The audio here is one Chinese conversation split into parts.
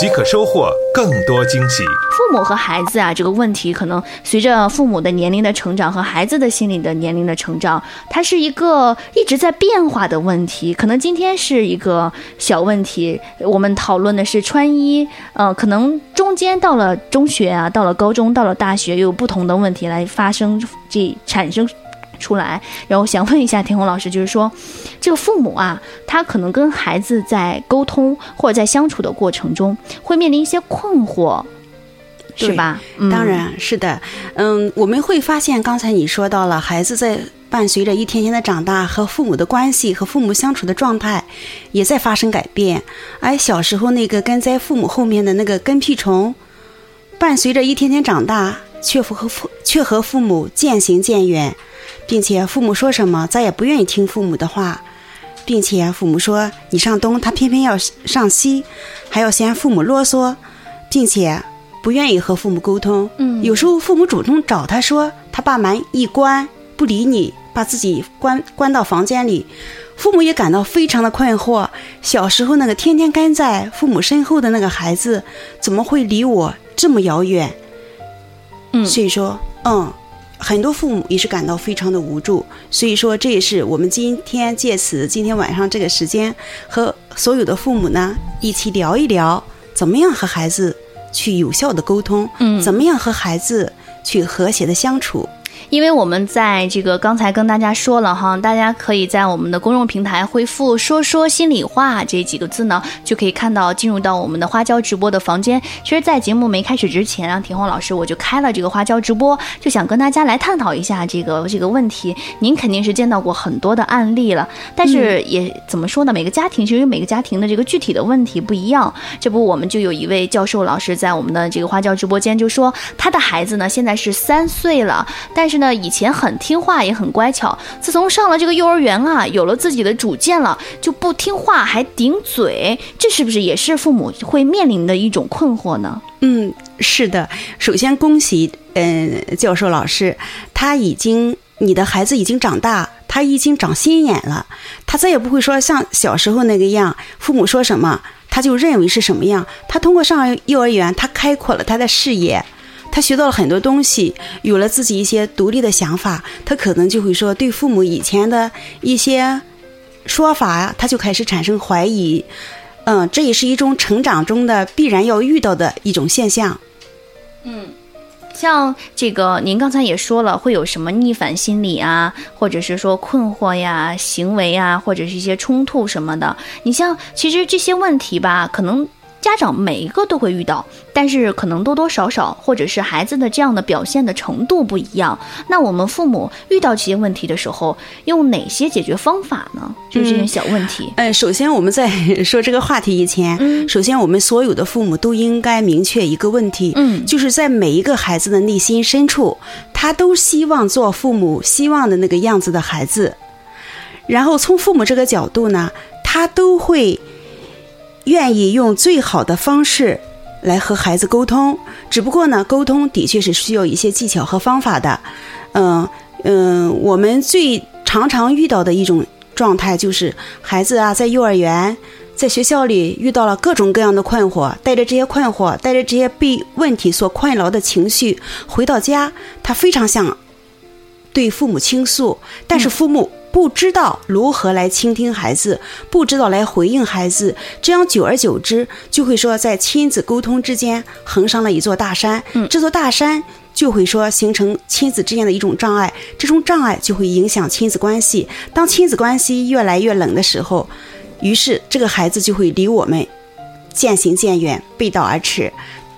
即可收获更多惊喜。父母和孩子啊，这个问题可能随着父母的年龄的成长和孩子的心理的年龄的成长，它是一个一直在变化的问题。可能今天是一个小问题，我们讨论的是穿衣，呃，可能中间到了中学啊，到了高中，到了大学，又有不同的问题来发生，这产生。出来，然后想问一下田红老师，就是说，这个父母啊，他可能跟孩子在沟通或者在相处的过程中，会面临一些困惑，是吧？当然是的。嗯，我们会发现，刚才你说到了，孩子在伴随着一天天的长大，和父母的关系和父母相处的状态也在发生改变。而小时候那个跟在父母后面的那个跟屁虫，伴随着一天天长大，却和父却和父母渐行渐远。并且父母说什么，再也不愿意听父母的话，并且父母说你上东，他偏偏要上西，还要嫌父母啰嗦，并且不愿意和父母沟通。嗯，有时候父母主动找他说，他把门一关不理你，把自己关关到房间里，父母也感到非常的困惑。小时候那个天天跟在父母身后的那个孩子，怎么会离我这么遥远？嗯，所以说，嗯。很多父母也是感到非常的无助，所以说这也是我们今天借此今天晚上这个时间和所有的父母呢一起聊一聊，怎么样和孩子去有效的沟通，嗯，怎么样和孩子去和谐的相处。因为我们在这个刚才跟大家说了哈，大家可以在我们的公众平台回复“说说心里话”这几个字呢，就可以看到进入到我们的花椒直播的房间。其实，在节目没开始之前啊，田红老师我就开了这个花椒直播，就想跟大家来探讨一下这个这个问题。您肯定是见到过很多的案例了，但是也怎么说呢？每个家庭其实每个家庭的这个具体的问题不一样。这不，我们就有一位教授老师在我们的这个花椒直播间就说，他的孩子呢现在是三岁了，但是。那以前很听话，也很乖巧。自从上了这个幼儿园啊，有了自己的主见了，就不听话，还顶嘴。这是不是也是父母会面临的一种困惑呢？嗯，是的。首先恭喜，嗯，教授老师，他已经，你的孩子已经长大，他已经长心眼了，他再也不会说像小时候那个样，父母说什么他就认为是什么样。他通过上幼儿园，他开阔了他的视野。他学到了很多东西，有了自己一些独立的想法，他可能就会说对父母以前的一些说法，他就开始产生怀疑。嗯，这也是一种成长中的必然要遇到的一种现象。嗯，像这个您刚才也说了，会有什么逆反心理啊，或者是说困惑呀、行为啊，或者是一些冲突什么的。你像其实这些问题吧，可能。家长每一个都会遇到，但是可能多多少少，或者是孩子的这样的表现的程度不一样。那我们父母遇到这些问题的时候，用哪些解决方法呢？就是这些小问题。嗯，首先我们在说这个话题以前，嗯，首先我们所有的父母都应该明确一个问题，嗯，就是在每一个孩子的内心深处，他都希望做父母希望的那个样子的孩子。然后从父母这个角度呢，他都会。愿意用最好的方式来和孩子沟通，只不过呢，沟通的确是需要一些技巧和方法的。嗯嗯，我们最常常遇到的一种状态就是孩子啊，在幼儿园、在学校里遇到了各种各样的困惑，带着这些困惑，带着这些被问题所困扰的情绪回到家，他非常想对父母倾诉，但是父母。不知道如何来倾听孩子，不知道来回应孩子，这样久而久之，就会说在亲子沟通之间横上了一座大山。嗯，这座大山就会说形成亲子之间的一种障碍，这种障碍就会影响亲子关系。当亲子关系越来越冷的时候，于是这个孩子就会离我们渐行渐远，背道而驰。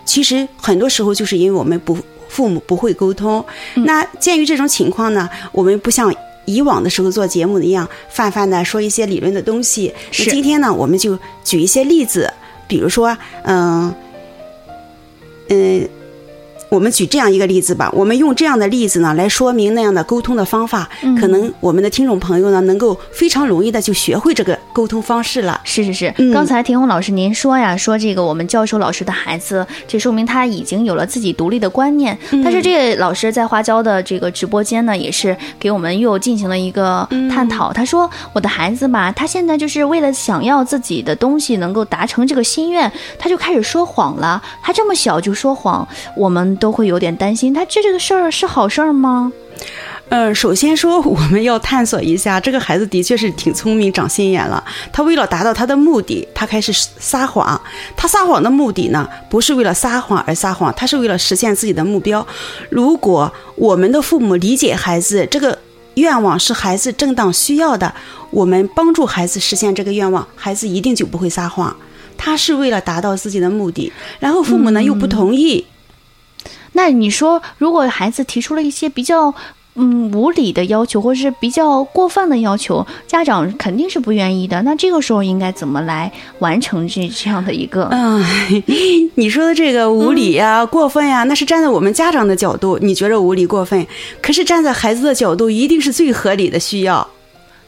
其实很多时候就是因为我们不父母不会沟通。那鉴于这种情况呢，我们不像。以往的时候做节目的一样，泛泛的说一些理论的东西。那。今天呢，我们就举一些例子，比如说，嗯，嗯。我们举这样一个例子吧，我们用这样的例子呢来说明那样的沟通的方法，可能我们的听众朋友呢能够非常容易的就学会这个沟通方式了。是是是，刚才田红老师您说呀，说这个我们教授老师的孩子，这说明他已经有了自己独立的观念。但是这个老师在花椒的这个直播间呢，也是给我们又进行了一个探讨。他说我的孩子吧，他现在就是为了想要自己的东西能够达成这个心愿，他就开始说谎了。他这么小就说谎，我们。都会有点担心，他这这个事儿是好事儿吗？嗯，首先说我们要探索一下，这个孩子的确是挺聪明、长心眼了。他为了达到他的目的，他开始撒谎。他撒谎的目的呢，不是为了撒谎而撒谎，他是为了实现自己的目标。如果我们的父母理解孩子这个愿望是孩子正当需要的，我们帮助孩子实现这个愿望，孩子一定就不会撒谎。他是为了达到自己的目的，然后父母呢又不同意。那你说，如果孩子提出了一些比较嗯无理的要求，或者是比较过分的要求，家长肯定是不愿意的。那这个时候应该怎么来完成这这样的一个？嗯，你说的这个无理呀、过分呀，那是站在我们家长的角度，你觉得无理过分，可是站在孩子的角度，一定是最合理的需要。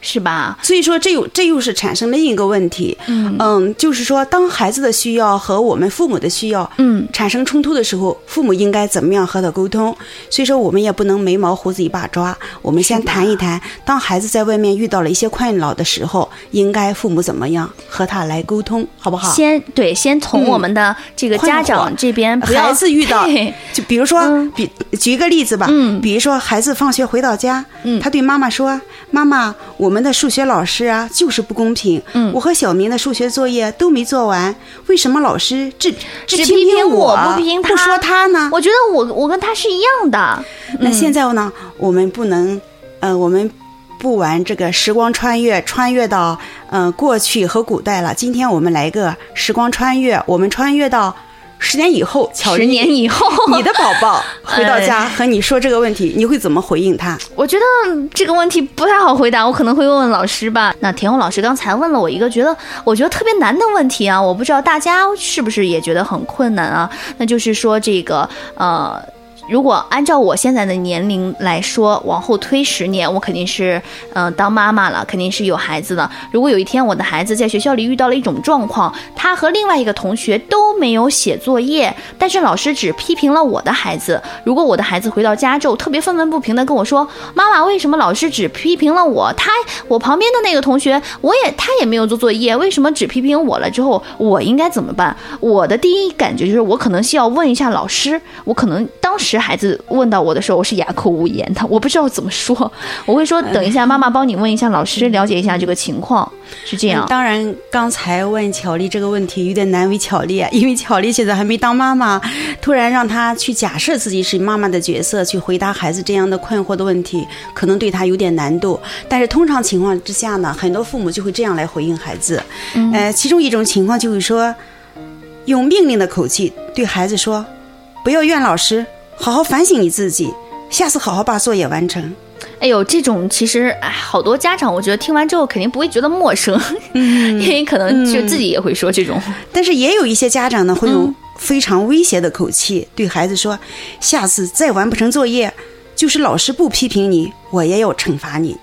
是吧？所以说，这又这又是产生另一个问题。嗯嗯，就是说，当孩子的需要和我们父母的需要嗯产生冲突的时候，父母应该怎么样和他沟通？所以说，我们也不能眉毛胡子一把抓。我们先谈一谈，当孩子在外面遇到了一些困扰的时候，应该父母怎么样和他来沟通，好不好？先对，先从我们的这个家长这边，孩子遇到，就比如说，比举一个例子吧。嗯，比如说孩子放学回到家，嗯，他对妈妈说：“妈妈，我。”我们的数学老师啊，就是不公平。嗯，我和小明的数学作业都没做完，为什么老师只只批评我，不批评他，不说他呢？我觉得我我跟他是一样的。那现在呢？我们不能，呃，我们不玩这个时光穿越，穿越到嗯过去和古代了。今天我们来个时光穿越，我们穿越到。十年以后，十年以后，你的宝宝 回到家和你说这个问题，你会怎么回应他？我觉得这个问题不太好回答，我可能会问问老师吧。那田红老师刚才问了我一个觉得我觉得特别难的问题啊，我不知道大家是不是也觉得很困难啊？那就是说这个呃。如果按照我现在的年龄来说，往后推十年，我肯定是，嗯，当妈妈了，肯定是有孩子的。如果有一天我的孩子在学校里遇到了一种状况，他和另外一个同学都没有写作业，但是老师只批评了我的孩子。如果我的孩子回到家之后特别愤愤不平的跟我说：“妈妈，为什么老师只批评了我？他我旁边的那个同学，我也他也没有做作业，为什么只批评我了？”之后我应该怎么办？我的第一感觉就是我可能需要问一下老师，我可能当时。孩子问到我的时候，我是哑口无言的，我不知道怎么说。我会说，等一下，妈妈帮你问一下老师，了解一下这个情况，是这样。当然，刚才问巧丽这个问题有点难为巧丽，因为巧丽现在还没当妈妈，突然让她去假设自己是妈妈的角色去回答孩子这样的困惑的问题，可能对她有点难度。但是通常情况之下呢，很多父母就会这样来回应孩子。呃，其中一种情况就是说，用命令的口气对孩子说：“不要怨老师。”好好反省你自己，下次好好把作业完成。哎呦，这种其实哎，好多家长我觉得听完之后肯定不会觉得陌生，因为可能就自己也会说这种。但是也有一些家长呢，会用非常威胁的口气对孩子说：“下次再完不成作业，就是老师不批评你，我也要惩罚你。”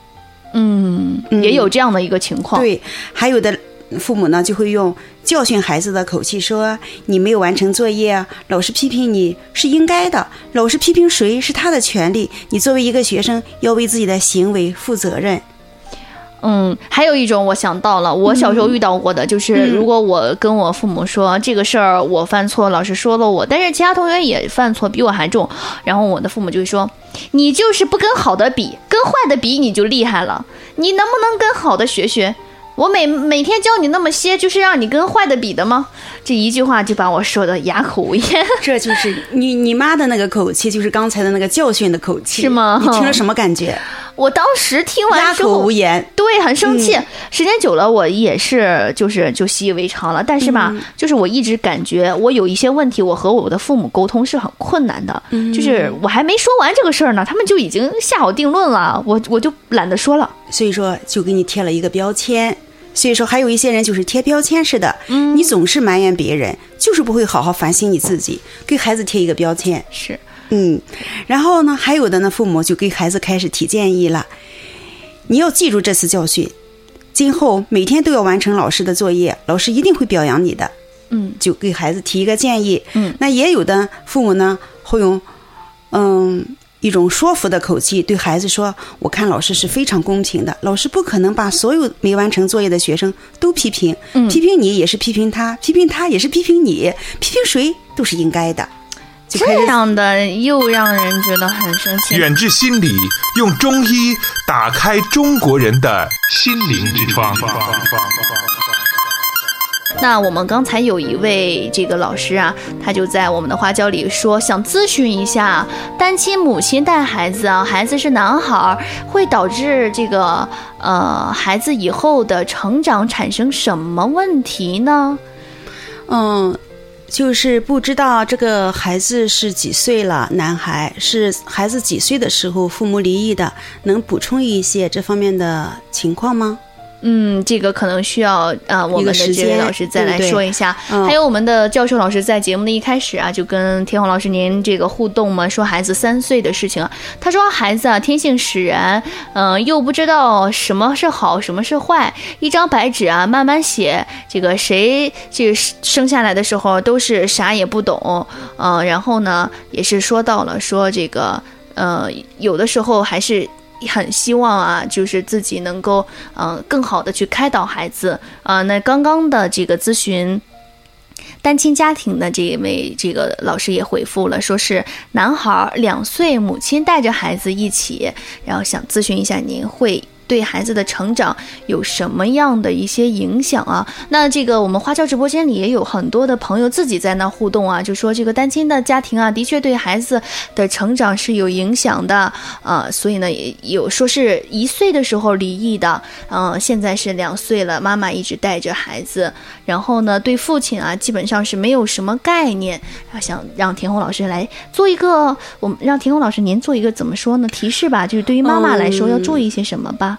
嗯，也有这样的一个情况。对，还有的。父母呢就会用教训孩子的口气说：“你没有完成作业，老师批评你是应该的。老师批评谁是他的权利，你作为一个学生要为自己的行为负责任。”嗯，还有一种我想到了，我小时候遇到过的，就是如果我跟我父母说这个事儿我犯错，老师说了我，但是其他同学也犯错比我还重，然后我的父母就会说：“你就是不跟好的比，跟坏的比你就厉害了，你能不能跟好的学学？”我每每天教你那么些，就是让你跟坏的比的吗？这一句话就把我说的哑口无言。这就是你你妈的那个口气，就是刚才的那个教训的口气，是吗？你听了什么感觉？我当时听完之后无言，对，很生气。时间久了，我也是，就是就习以为常了。但是吧，就是我一直感觉我有一些问题，我和我的父母沟通是很困难的。就是我还没说完这个事儿呢，他们就已经下好定论了，我我就懒得说了。所以说，就给你贴了一个标签。所以说，还有一些人就是贴标签似的，嗯，你总是埋怨别人，就是不会好好反省你自己，给孩子贴一个标签。是，嗯，然后呢，还有的呢，父母就给孩子开始提建议了，你要记住这次教训，今后每天都要完成老师的作业，老师一定会表扬你的。嗯，就给孩子提一个建议。嗯，那也有的父母呢，会用嗯一种说服的口气对孩子说：“我看老师是非常公平的，老师不可能把所有没完成作业的学生都批评，嗯批评你也是批评他，批评他也是批评你，批评谁都是应该的。”就开这样的又让人觉得很生气。远志心理用中医打开中国人的心灵之窗。那我们刚才有一位这个老师啊，他就在我们的花椒里说，想咨询一下单亲母亲带孩子啊，孩子是男孩儿，会导致这个呃孩子以后的成长产生什么问题呢？嗯，就是不知道这个孩子是几岁了，男孩是孩子几岁的时候父母离异的，能补充一些这方面的情况吗？嗯，这个可能需要呃我们的这位老师再来说一下。嗯还有我们的教授老师在节目的一开始啊，就跟天虹老师您这个互动嘛，说孩子三岁的事情啊，他说孩子啊天性使然，嗯、又不知道什么是好，什么是坏，一张白纸啊慢慢写，这个谁这个生下来的时候都是啥也不懂，嗯、然后呢也是说到了说这个呃有的时候还是。很希望啊，就是自己能够嗯、呃更好的去开导孩子啊、呃那刚刚的这个咨询。单亲家庭的这一位这个老师也回复了，说是男孩两岁，母亲带着孩子一起，然后想咨询一下您会对孩子的成长有什么样的一些影响啊？那这个我们花椒直播间里也有很多的朋友自己在那互动啊，就说这个单亲的家庭啊，的确对孩子的成长是有影响的。啊、所以呢也有说是一岁的时候离异的，嗯、现在是两岁了，妈妈一直带着孩子，然后呢对父亲啊基本上是没有什么概念，啊想让田红老师来做一个，我们让田红老师您做一个怎么说呢？提示吧，就是对于妈妈来说嗯。要注意一些什么吧，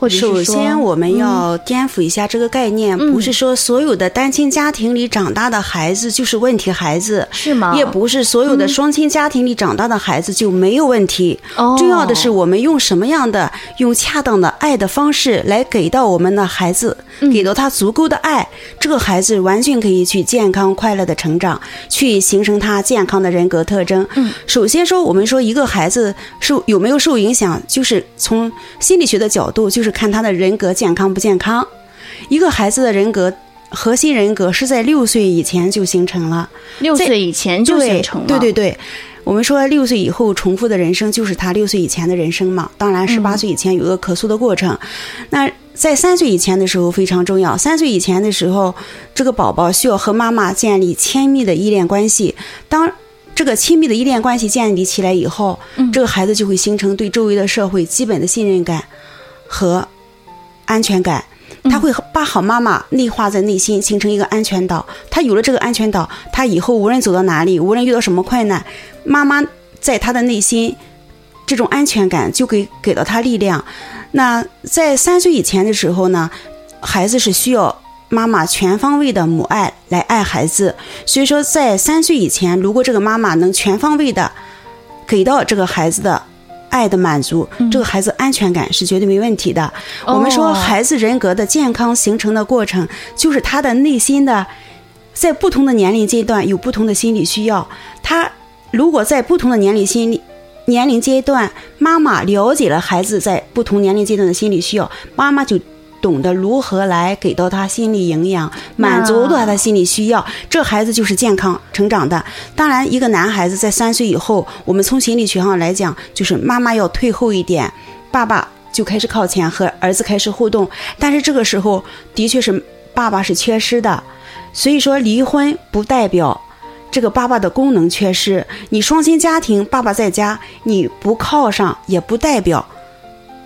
或者是，首先，我们要颠覆一下这个概念，嗯不是说所有的单亲家庭里长大的孩子就是问题孩子，是吗？也不是所有的双亲家庭里长大的孩子就没有问题。哦重要的是，我们用什么样的、用恰当的爱的方式来给到我们的孩子，嗯给到他足够的爱，这个孩子完全可以去健康快乐的成长，去形成他健康的人格特征。嗯，首先说，我们说一个孩子受有没有受影响，就是从心理学的角度，就是看他的人格健康不健康。一个孩子的人格。核心人格是在六岁以前就形成了，六岁以前就形成了，对对对，我们说六岁以后重复的人生就是他六岁以前的人生嘛。当然，十八岁以前有一个可塑的过程。那在三岁以前的时候非常重要。三岁以前的时候，这个宝宝需要和妈妈建立亲密的依恋关系。当这个亲密的依恋关系建立起来以后，嗯这个孩子就会形成对周围的社会基本的信任感和安全感。他会把好妈妈内化在内心，形成一个安全岛。他有了这个安全岛，他以后无论走到哪里，无论遇到什么困难，妈妈在他的内心这种安全感就给给到他力量。那在三岁以前的时候呢，孩子是需要妈妈全方位的母爱来爱孩子。所以说，在三岁以前，如果这个妈妈能全方位的给到这个孩子的爱的满足，这个孩子安全感是绝对没问题的。我们说，哦孩子人格的健康形成的过程，就是他的内心的，在不同的年龄阶段有不同的心理需要。他如果在不同的年龄心理年龄阶段，妈妈了解了孩子在不同年龄阶段的心理需要，妈妈就懂得如何来给到他心理营养，满足到他的心理需要，这孩子就是健康成长的。当然，一个男孩子在三岁以后，我们从心理学上来讲，就是妈妈要退后一点，爸爸就开始靠前和儿子开始互动，但是这个时候的确是爸爸是缺失的，所以说离婚不代表。这个爸爸的功能缺失，你双亲家庭，爸爸在家，你不靠上，也不代表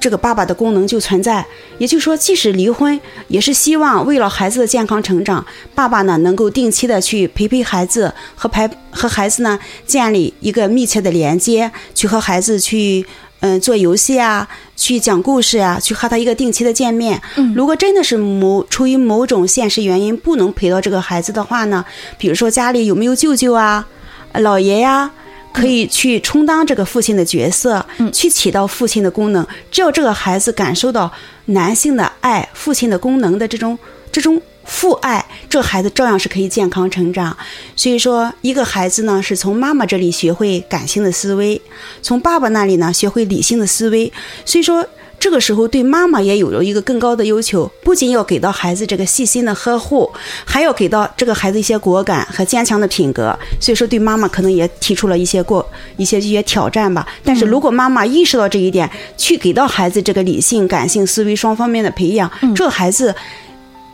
这个爸爸的功能就存在。也就是说，即使离婚，也是希望为了孩子的健康成长，爸爸呢能够定期的去陪陪孩子，和陪和孩子呢建立一个密切的连接，去和孩子去。嗯、做游戏啊，去讲故事啊，去和他一个定期的见面。嗯如果真的是某出于某种现实原因不能陪到这个孩子的话呢，比如说家里有没有舅舅啊、呃姥爷呀、可以去充当这个父亲的角色，嗯去起到父亲的功能。只要这个孩子感受到男性的爱、父亲的功能的这种这种父爱，这个孩子照样是可以健康成长。所以说，一个孩子呢是从妈妈这里学会感性的思维，从爸爸那里呢学会理性的思维。所以说。这个时候对妈妈也有了一个更高的要求，不仅要给到孩子这个细心的呵护，还要给到这个孩子一些果敢和坚强的品格。所以说，对妈妈可能也提出了一些过一些一些挑战吧。但是如果妈妈意识到这一点，去给到孩子这个理性、感性思维双方面的培养，这个孩子。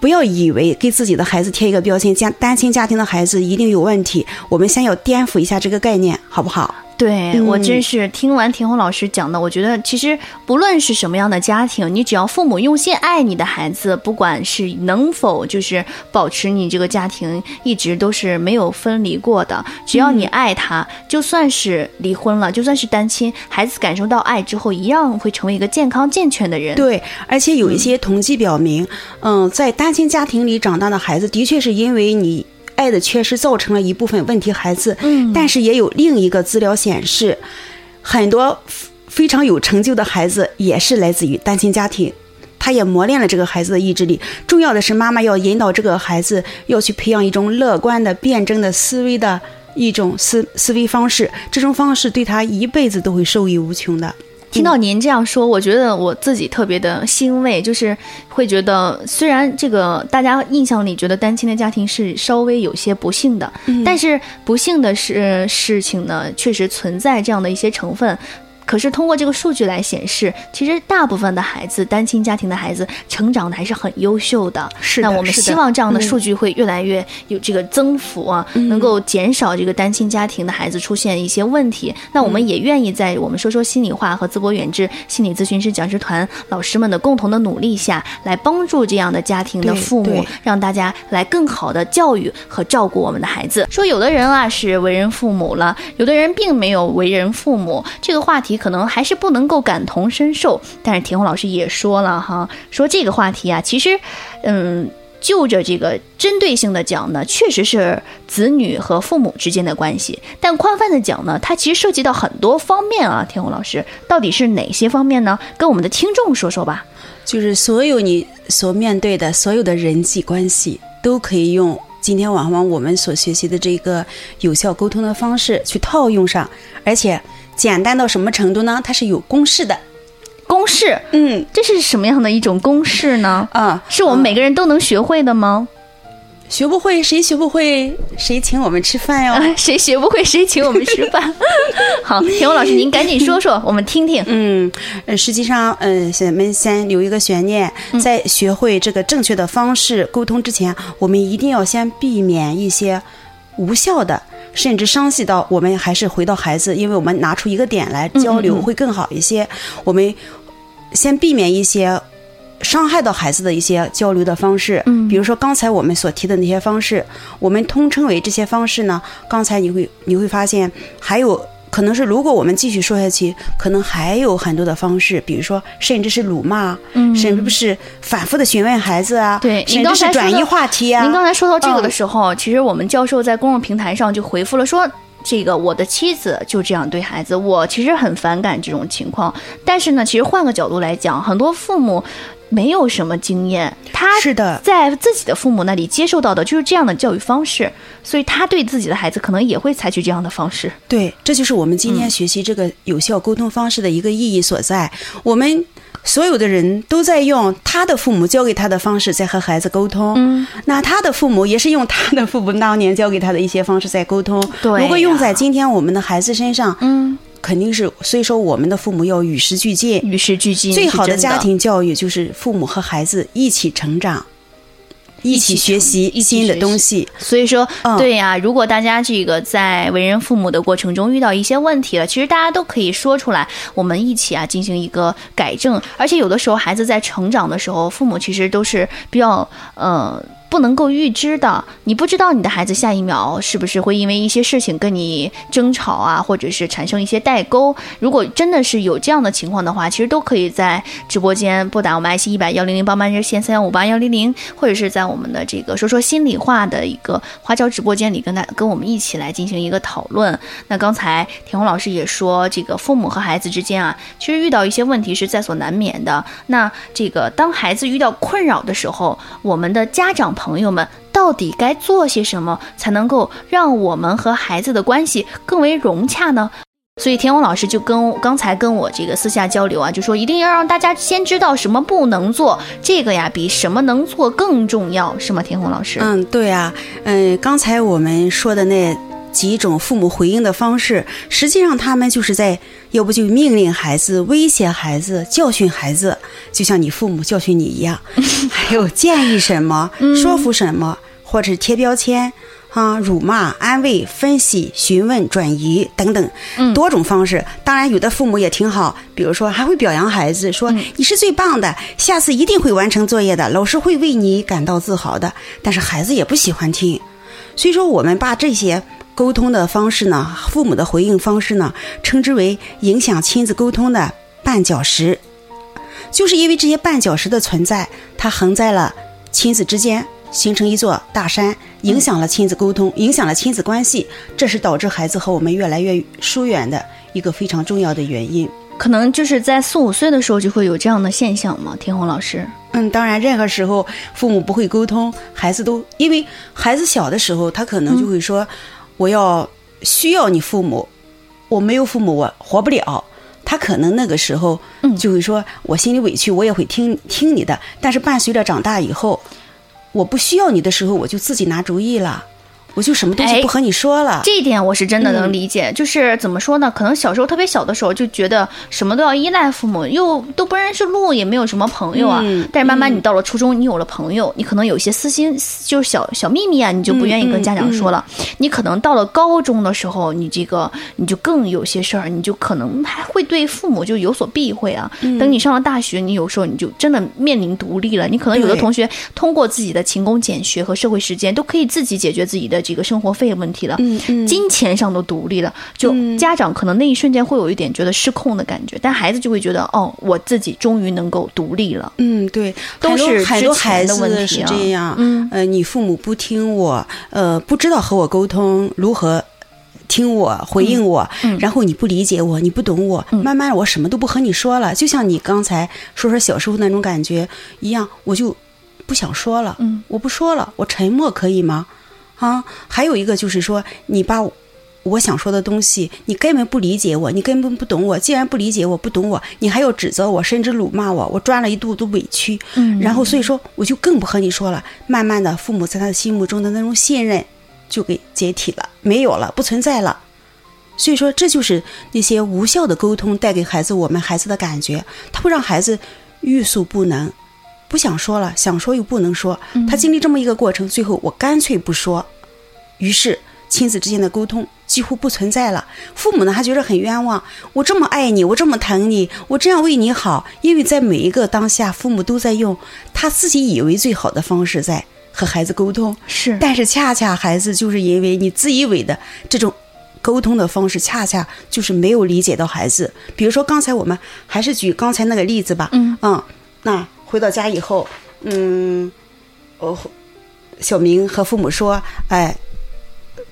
不要以为给自己的孩子贴一个标签，家单亲家庭的孩子一定有问题。我们先要颠覆一下这个概念，好不好？对、嗯我真是听完田红老师讲的，我觉得其实不论是什么样的家庭，你只要父母用心爱你的孩子，不管是能否就是保持你这个家庭一直都是没有分离过的，只要你爱他，就算是离婚了，就算是单亲，孩子感受到爱之后，一样会成为一个健康健全的人。对，而且有一些统计表明，嗯，在单亲家庭里长大的孩子，的确是因为你爱的缺失造成了一部分问题孩子。嗯但是也有另一个资料显示，很多非常有成就的孩子也是来自于单亲家庭。他也磨练了这个孩子的意志力。重要的是，妈妈要引导这个孩子要去培养一种乐观的、辩证的思维的一种思思维方式，这种方式对他一辈子都会受益无穷的。听到您这样说，我觉得我自己特别的欣慰，就是会觉得，虽然这个大家印象里觉得单亲的家庭是稍微有些不幸的，但是不幸的是事情呢，确实存在这样的一些成分。可是通过这个数据来显示，其实大部分的孩子，单亲家庭的孩子成长的还是很优秀的。是的那我们希望这样的嗯数据会越来越有这个增幅啊，能够减少这个单亲家庭的孩子出现一些问题。那我们也愿意在我们说说心里话和淄博远志心理咨询师讲师团老师们的共同的努力下，来帮助这样的家庭的父母，让大家来更好的教育和照顾我们的孩子。说有的人啊是为人父母了，有的人并没有为人父母，这个话题可能还是不能够感同身受。但是田红老师也说了哈，说这个话题啊，其实，嗯。就着这个针对性的讲呢，确实是子女和父母之间的关系；但宽泛的讲呢，它其实涉及到很多方面啊。田红老师，到底是哪些方面呢？跟我们的听众说说吧。就是所有你所面对的所有的人际关系，都可以用今天晚上我们所学习的这个有效沟通的方式去套用上，而且简单到什么程度呢？它是有公式的。公式，嗯这是什么样的一种公式呢？啊，是我们每个人都能学会的吗？学不会，谁学不会，谁请我们吃饭哟。谁学不会谁请我们吃饭。好，田红老师，您赶紧说说，我们听听。嗯，呃，实际上，嗯，咱们先留一个悬念，在学会这个正确的方式沟通之前，我们一定要先避免一些无效的，甚至伤及到我们，还是回到孩子，因为我们拿出一个点来交流会更好一些。我们先避免一些。伤害到孩子的一些交流的方式，嗯比如说刚才我们所提的那些方式，我们通称为这些方式呢。刚才你会你会发现还有可能是，如果我们继续说下去，可能还有很多的方式，比如说甚至是辱骂，嗯甚至不是反复的询问孩子啊，对您甚至是刚才转移话题啊。您刚才说到这个的嗯时候，其实我们教授在公众平台上就回复了说。这个我的妻子就这样对孩子，我其实很反感这种情况。但是呢，其实换个角度来讲，很多父母没有什么经验，他是的，在自己的父母那里接受到的就是这样的教育方式，所以他对自己的孩子可能也会采取这样的方式。对，这就是我们今嗯天学习这个有效沟通方式的一个意义所在。我们所有的人都在用他的父母教给他的方式在和孩子沟通，嗯，那他的父母也是用他的父母当年教给他的一些方式在沟通。对如果用在今天我们的孩子身上，嗯，肯定是，所以说我们的父母要与时俱进。与时俱进，最好的家庭教育就是父母和孩子一起成长，一起学习新的东西。所以说，嗯对呀、如果大家这个在为人父母的过程中遇到一些问题了，其实大家都可以说出来，我们一起啊进行一个改正。而且有的时候孩子在成长的时候，父母其实都是比较呃。不能够预知的，你不知道你的孩子下一秒是不是会因为一些事情跟你争吵啊，或者是产生一些代沟。如果真的是有这样的情况的话，其实都可以在直播间拨打我们爱心一百幺零零帮帮热线三幺五八幺零零，或者是在我们的这个说说心里话的一个花椒直播间里跟大跟我们一起来进行一个讨论。那刚才田红老师也说，这个父母和孩子之间啊，其实遇到一些问题是在所难免的。那这个当孩子遇到困扰的时候，我们的家长朋友们到底该做些什么，才能够让我们和孩子的关系更为融洽呢？所以田红老师就跟刚才跟我这个私下交流啊，就说一定要让大家先知道什么不能做，这个呀比什么能做更重要，是吗？田红老师？嗯，对呀，嗯，刚才我们说的那几种父母回应的方式，实际上他们就是在要不就命令孩子、威胁孩子、教训孩子，就像你父母教训你一样，还有建议什么、说服什么，或者是贴标签。啊，辱骂、安慰、分析、询问、转移等等多种方式。当然，有的父母也挺好，比如说还会表扬孩子，说你是最棒的，下次一定会完成作业的，老师会为你感到自豪的。但是孩子也不喜欢听，所以说我们把这些沟通的方式呢，父母的回应方式呢，称之为影响亲子沟通的绊脚石，就是因为这些绊脚石的存在，它横在了亲子之间。形成一座大山，影响了亲子沟通，影响了亲子关系，这是导致孩子和我们越来越疏远的一个非常重要的原因。可能就是在四五岁的时候就会有这样的现象吗？天红老师？嗯，当然，任何时候父母不会沟通，孩子都因为孩子小的时候，他可能就会说：“我要需要你父母，我没有父母我活不了。”他可能那个时候就会说：“我心里委屈，我也会听听你的。”但是伴随着长大以后，我不需要你的时候，我就自己拿主意了。我就什么东西不和你说了，这一点我是真的能理解。就是怎么说呢？可能小时候特别小的时候就觉得什么都要依赖父母，又都不认识路，也没有什么朋友啊。但是慢慢你到了初中，你有了朋友，你可能有些私心，就是小小秘密啊，你就不愿意跟家长说了。你可能到了高中的时候，你这个你就更有些事儿，你就可能还会对父母就有所避讳啊。等你上了大学，你有时候你就真的面临独立了。你可能有的同学通过自己的勤工俭学和社会实践，都可以自己解决自己的。这个生活费问题了，嗯嗯，金钱上都独立了，就家长可能那一瞬间会有一点觉得失控的感觉，但孩子就会觉得哦，我自己终于能够独立了。嗯，对，都是很多孩子是这样。嗯，呃，你父母不听我，呃，不知道和我沟通，如何听我回应我，然后你不理解我，你不懂我，慢慢我什么都不和你说了，就像你刚才说说小时候那种感觉一样，我就不想说了。嗯，我不说了，我沉默可以吗？啊，还有一个就是说，你把我想说的东西，你根本不理解我，你根本不懂我。既然不理解我，不懂我，你还要指责我，甚至辱骂我，我赚了一肚子委屈。嗯，然后所以说，我就更不和你说了。慢慢的，父母在他的心目中的那种信任就给解体了，没有了，不存在了。所以说，这就是那些无效的沟通带给孩子我们孩子的感觉，他会让孩子欲速不能。不想说了，想说又不能说。他经历这么一个过程，最后我干脆不说。于是亲子之间的沟通几乎不存在了。父母呢还觉得很冤枉，我这么爱你，我这么疼你，我这样为你好，因为在每一个当下，父母都在用他自己以为最好的方式在和孩子沟通。是，但是恰恰孩子就是因为你自以为的这种沟通的方式，恰恰就是没有理解到孩子。比如说刚才我们还是举刚才那个例子吧。嗯嗯，那。回到家以后，嗯，我，小明和父母说：“哎，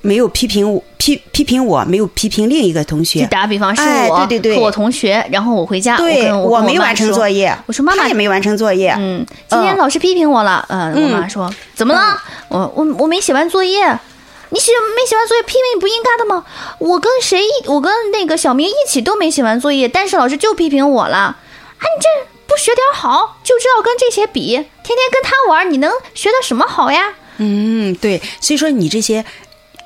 没有批评我，批批评我，没有批评另一个同学。”打比方，是我对对对，我同学，然后我回家，对我没完成作业，我说妈妈也没完成作业。嗯，今天老师批评我了。嗯，我妈说怎么了？我我我没写完作业，你写没写完作业，批评不应该的吗？我跟谁一，我跟那个小明一起都没写完作业，但是老师就批评我了。啊，你这。不学点好，就知道跟这些比，天天跟他玩，你能学到什么好呀？嗯，对，所以说你这些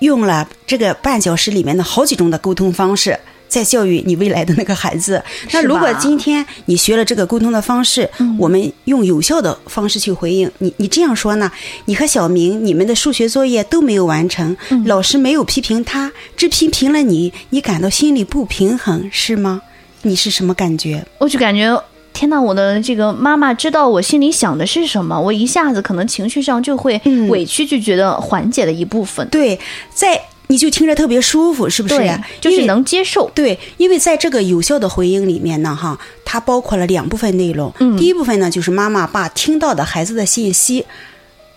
用了这个半小时里面的好几种的沟通方式，在教育你未来的那个孩子。那如果今天你学了这个沟通的方式，我们用有效的方式去回应你，你这样说呢？你和小明，你们的数学作业都没有完成，老师没有批评他，只批评了你，你感到心里不平衡是吗？你是什么感觉？我就感觉。天呐，我的这个妈妈知道我心里想的是什么，我一下子可能情绪上就会嗯委屈，就觉得缓解了一部分，对，在你就听着特别舒服，是不是对呀？，就是能接受。对，因为在这个有效的回应里面呢，哈，它包括了两部分内容。嗯第一部分呢，就是妈妈把听到的孩子的信息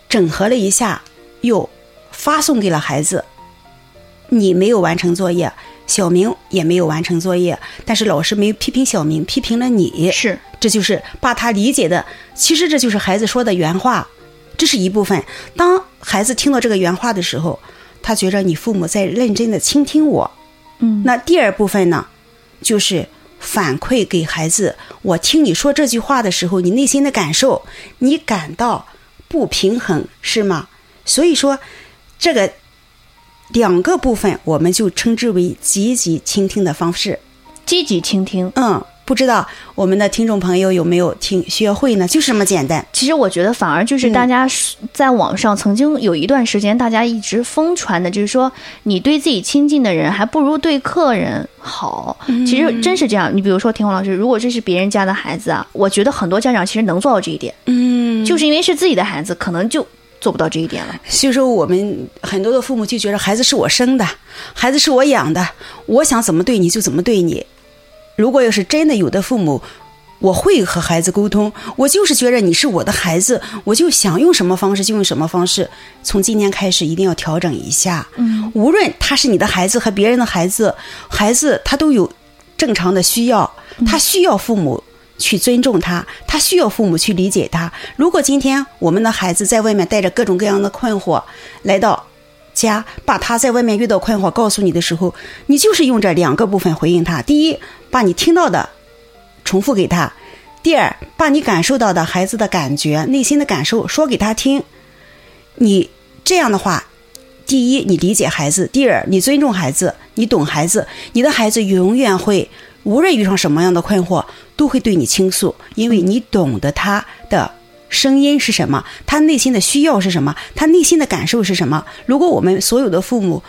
整合了一下，又发送给了孩子。你没有完成作业，小明也没有完成作业，但是老师没有批评小明，批评了你。是，这就是把他理解的，其实这就是孩子说的原话，这是一部分。当孩子听到这个原话的时候，他觉着你父母在认真的倾听我。嗯，那第二部分呢，就是反馈给孩子，我听你说这句话的时候，你内心的感受，你感到不平衡是吗？所以说，这个两个部分我们就称之为积极倾听的方式。积极倾听。嗯，不知道我们的听众朋友有没有听学会呢？就是这么简单。其实我觉得反而就是大家在网上曾经有一段时间，大家一直疯传的，就是说你对自己亲近的人还不如对客人好。其实真是这样。你比如说田红老师，如果这是别人家的孩子啊，我觉得很多家长其实能做到这一点，嗯，就是因为是自己的孩子，可能就做不到这一点了。所以说我们很多的父母就觉得孩子是我生的，孩子是我养的，我想怎么对你就怎么对你。如果要是真的有的父母，我会和孩子沟通，我就是觉得你是我的孩子，我就想用什么方式就用什么方式。从今天开始一定要调整一下，嗯，无论他是你的孩子和别人的孩子，孩子他都有正常的需要，他需要父母去尊重他，他需要父母去理解他。如果今天我们的孩子在外面带着各种各样的困惑来到家，把他在外面遇到困惑告诉你的时候，你就是用这两个部分回应他：第一，把你听到的重复给他；第二，把你感受到的孩子的感觉、内心的感受说给他听。你这样的话，第一，你理解孩子；第二，你尊重孩子，你懂孩子，你的孩子永远会，无论遇上什么样的困惑，都会对你倾诉，因为你懂得他的声音是什么，他内心的需要是什么，他内心的感受是什么。如果我们所有的父母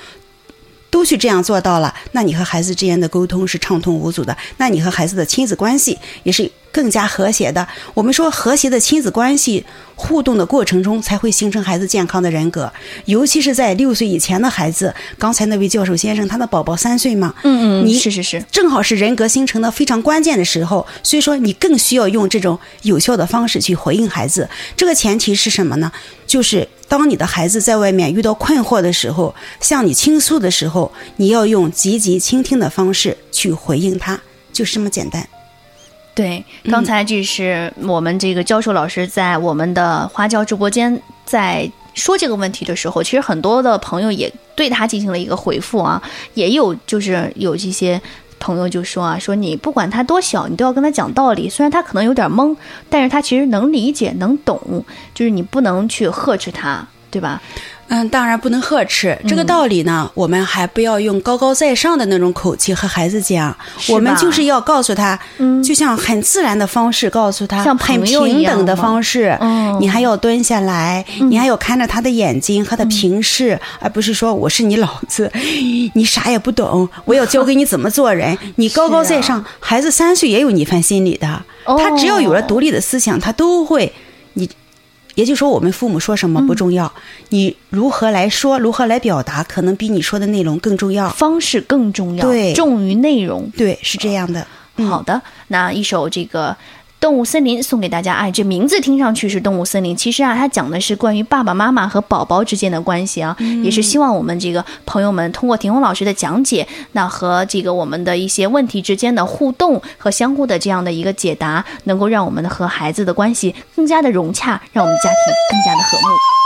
都去这样做到了，那你和孩子之间的沟通是畅通无阻的，那你和孩子的亲子关系也是更加和谐的。我们说和谐的亲子关系互动的过程中，才会形成孩子健康的人格，尤其是在六岁以前的孩子。刚才那位教授先生，他的宝宝三岁嘛，嗯嗯，你是是是，正好是人格形成的非常关键的时候，所以说你更需要用这种有效的方式去回应孩子。这个前提是什么呢？就是当你的孩子在外面遇到困惑的时候，向你倾诉的时候，你要用积极倾听的方式去回应他，就是这么简单。对，刚才这是我们这个教授老师在我们的花椒直播间在说这个问题的时候，其实很多的朋友也对他进行了一个回复啊，也有就是有这些朋友就说啊，说你不管他多小，你都要跟他讲道理，虽然他可能有点懵，但是他其实能理解能懂，就是你不能去呵斥他，对吧？嗯，当然不能呵斥。这个嗯道理呢，我们还不要用高高在上的那种口气和孩子讲，我们就是要告诉他，嗯就像很自然的方式告诉他，像很平等的方式。嗯你还要蹲下来，你还要看着他的眼睛和他嗯平视，而不是说我是你老子，你啥也不懂，我要教给你怎么做人。你高高在上，孩子三岁也有你份心理的，哦他只要有了独立的思想，他都会你。也就是说，我们父母说什么不重要，你如何来说，如何来表达，可能比你说的内容更重要。方式更重要，对重于内容。对，是这样的。嗯好的，那一首这个。动物森林送给大家，哎，这名字听上去是动物森林，其实啊，它讲的是关于爸爸妈妈和宝宝之间的关系啊，也是希望我们这个朋友们通过田红老师的讲解，那和这个我们的一些问题之间的互动和相互的这样的一个解答，能够让我们的和孩子的关系更加的融洽，让我们家庭更加的和睦。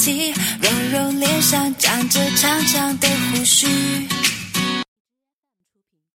人都很神奇。蓉蓉脸上长着长长的胡须。